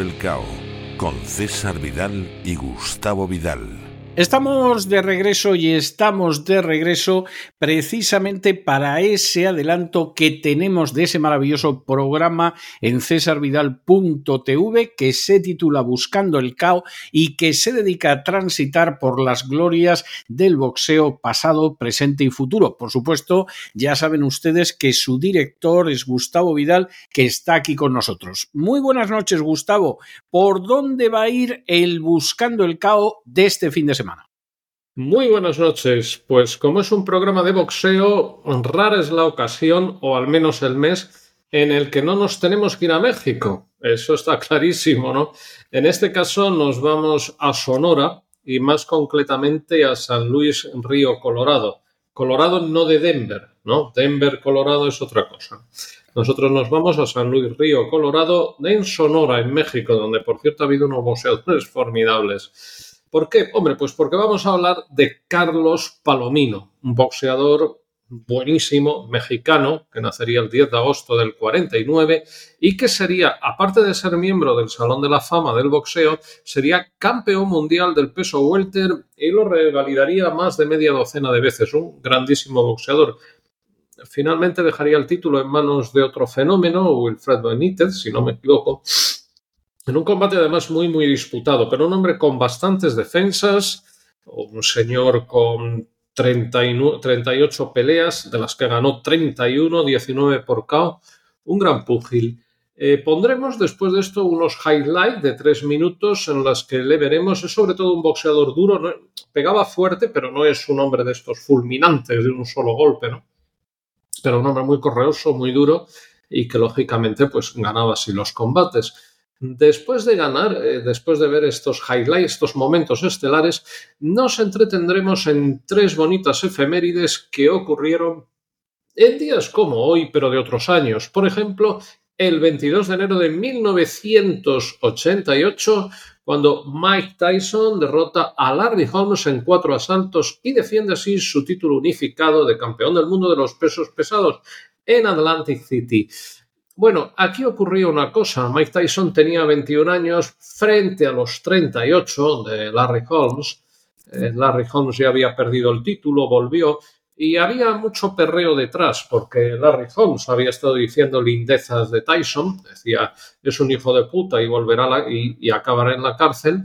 el Cao con César Vidal y Gustavo Vidal. Estamos de regreso y estamos de regreso precisamente para ese adelanto que tenemos de ese maravilloso programa en cesarvidal.tv que se titula Buscando el Cao y que se dedica a transitar por las glorias del boxeo pasado, presente y futuro. Por supuesto, ya saben ustedes que su director es Gustavo Vidal, que está aquí con nosotros. Muy buenas noches, Gustavo. ¿Por dónde va a ir el Buscando el Cao de este fin de semana? Muy buenas noches. Pues como es un programa de boxeo, rara es la ocasión, o al menos el mes, en el que no nos tenemos que ir a México. Eso está clarísimo, ¿no? En este caso nos vamos a Sonora y más concretamente a San Luis Río Colorado. Colorado no de Denver, ¿no? Denver, Colorado es otra cosa. Nosotros nos vamos a San Luis Río Colorado en Sonora, en México, donde por cierto ha habido unos boxeadores formidables. ¿Por qué? Hombre, pues porque vamos a hablar de Carlos Palomino, un boxeador buenísimo, mexicano, que nacería el 10 de agosto del 49 y que sería, aparte de ser miembro del Salón de la Fama del Boxeo, sería campeón mundial del peso welter y lo revalidaría más de media docena de veces, un grandísimo boxeador. Finalmente dejaría el título en manos de otro fenómeno, Wilfred Benítez, si no me equivoco, en un combate además muy, muy disputado, pero un hombre con bastantes defensas, un señor con 38 peleas, de las que ganó 31, 19 por KO, un gran púgil. Eh, pondremos después de esto unos highlights de tres minutos en las que le veremos. Es sobre todo un boxeador duro, pegaba fuerte, pero no es un hombre de estos fulminantes de un solo golpe, ¿no? Pero un hombre muy correoso, muy duro y que lógicamente pues ganaba así los combates. Después de ganar, eh, después de ver estos highlights, estos momentos estelares, nos entretendremos en tres bonitas efemérides que ocurrieron en días como hoy, pero de otros años. Por ejemplo, el 22 de enero de 1988, cuando Mike Tyson derrota a Larry Holmes en cuatro asaltos y defiende así su título unificado de campeón del mundo de los pesos pesados en Atlantic City. Bueno, aquí ocurrió una cosa. Mike Tyson tenía 21 años frente a los 38 de Larry Holmes. Eh, Larry Holmes ya había perdido el título, volvió y había mucho perreo detrás porque Larry Holmes había estado diciendo lindezas de Tyson. Decía, es un hijo de puta y volverá y acabará en la cárcel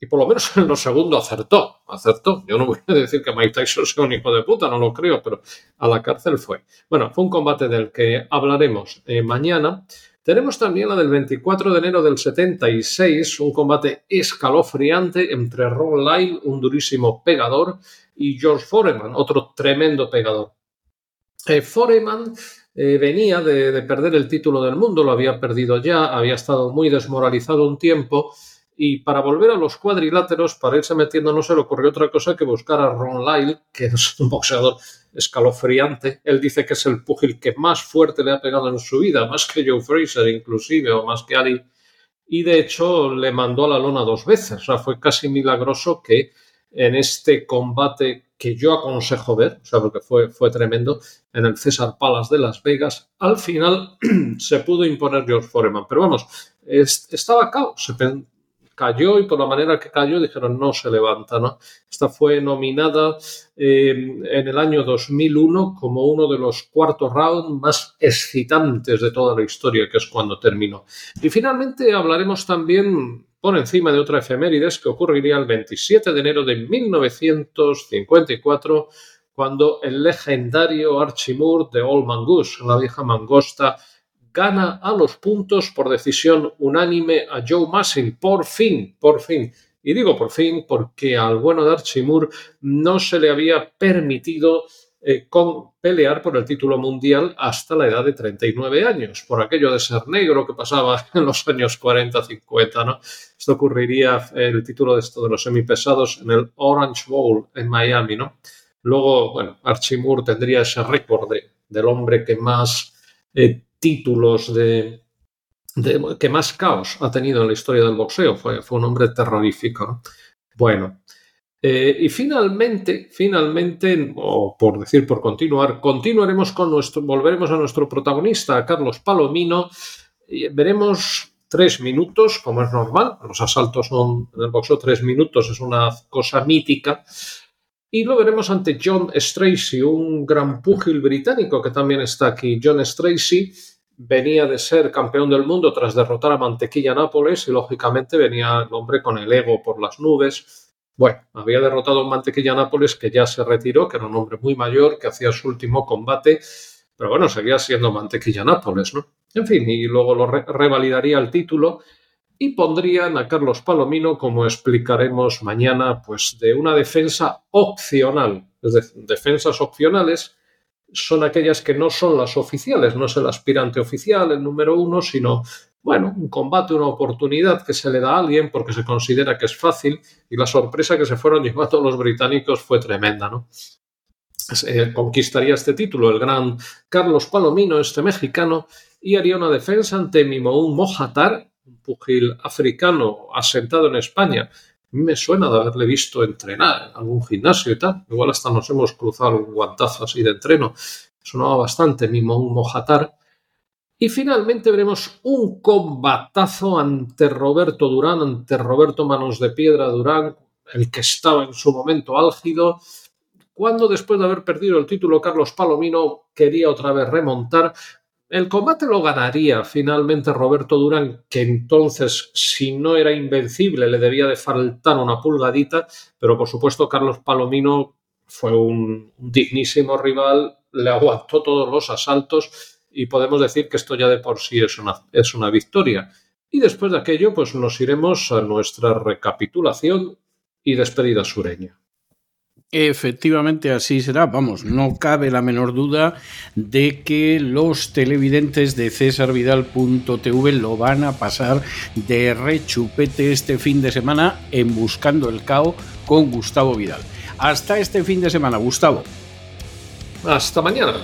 y por lo menos en lo segundo acertó, acertó. Yo no voy a decir que Mike Tyson sea un hijo de puta, no lo creo, pero a la cárcel fue. Bueno, fue un combate del que hablaremos eh, mañana. Tenemos también la del 24 de enero del 76, un combate escalofriante entre Ron Lyle, un durísimo pegador, y George Foreman, otro tremendo pegador. Eh, Foreman eh, venía de, de perder el título del mundo, lo había perdido ya, había estado muy desmoralizado un tiempo y para volver a los cuadriláteros, para irse metiendo, no se le ocurrió otra cosa que buscar a Ron Lyle, que es un boxeador escalofriante. Él dice que es el púgil que más fuerte le ha pegado en su vida, más que Joe Fraser inclusive, o más que Ali. Y de hecho le mandó a la lona dos veces. O sea, fue casi milagroso que en este combate que yo aconsejo ver, o sea, porque fue, fue tremendo, en el César Palace de Las Vegas, al final se pudo imponer George Foreman. Pero vamos, estaba caos, cayó y por la manera que cayó dijeron no se levanta. ¿no? Esta fue nominada eh, en el año 2001 como uno de los cuartos rounds más excitantes de toda la historia, que es cuando terminó. Y finalmente hablaremos también por encima de otra efemérides que ocurriría el 27 de enero de 1954 cuando el legendario Archie Moore de Old Mangoose, la vieja mangosta, gana a los puntos por decisión unánime a Joe Massey. Por fin, por fin. Y digo por fin porque al bueno de Archimur no se le había permitido eh, pelear por el título mundial hasta la edad de 39 años, por aquello de ser negro que pasaba en los años 40-50, ¿no? Esto ocurriría el título de esto de los semipesados en el Orange Bowl en Miami, ¿no? Luego, bueno, Archie Moore tendría ese récord del hombre que más eh, títulos de, que más caos ha tenido en la historia del boxeo. Fue, fue un hombre terrorífico. ¿no? Bueno, eh, y finalmente, finalmente, o por decir por continuar, continuaremos con nuestro, volveremos a nuestro protagonista, Carlos Palomino, y veremos tres minutos, como es normal, los asaltos son en el boxeo tres minutos, es una cosa mítica, y lo veremos ante John Stracy, un gran púgil británico que también está aquí. John Stracy venía de ser campeón del mundo tras derrotar a Mantequilla Nápoles y lógicamente venía el hombre con el ego por las nubes bueno, había derrotado a Mantequilla Nápoles que ya se retiró, que era un hombre muy mayor, que hacía su último combate, pero bueno, seguía siendo Mantequilla Nápoles, ¿no? En fin, y luego lo revalidaría el título y pondrían a Carlos Palomino, como explicaremos mañana, pues de una defensa opcional. Es decir, defensas opcionales son aquellas que no son las oficiales, no es el aspirante oficial, el número uno, sino bueno, un combate, una oportunidad que se le da a alguien porque se considera que es fácil y la sorpresa que se fueron llevando los británicos fue tremenda, ¿no? Eh, conquistaría este título el gran Carlos Palomino, este mexicano, y haría una defensa ante Mimoun Mohatar, un pugil africano asentado en España. Me suena de haberle visto entrenar en algún gimnasio y tal. Igual hasta nos hemos cruzado un guantazo así de entreno. Sonaba bastante Mimoun Mohatar y finalmente veremos un combatazo ante Roberto Durán, ante Roberto Manos de Piedra Durán, el que estaba en su momento álgido, cuando después de haber perdido el título Carlos Palomino quería otra vez remontar. El combate lo ganaría finalmente Roberto Durán, que entonces, si no era invencible, le debía de faltar una pulgadita, pero por supuesto Carlos Palomino fue un dignísimo rival, le aguantó todos los asaltos y podemos decir que esto ya de por sí es una, es una victoria. Y después de aquello, pues nos iremos a nuestra recapitulación y despedida sureña. Efectivamente, así será. Vamos, no cabe la menor duda de que los televidentes de cesarvidal.tv lo van a pasar de rechupete este fin de semana en Buscando el Cao con Gustavo Vidal. Hasta este fin de semana, Gustavo. Hasta mañana.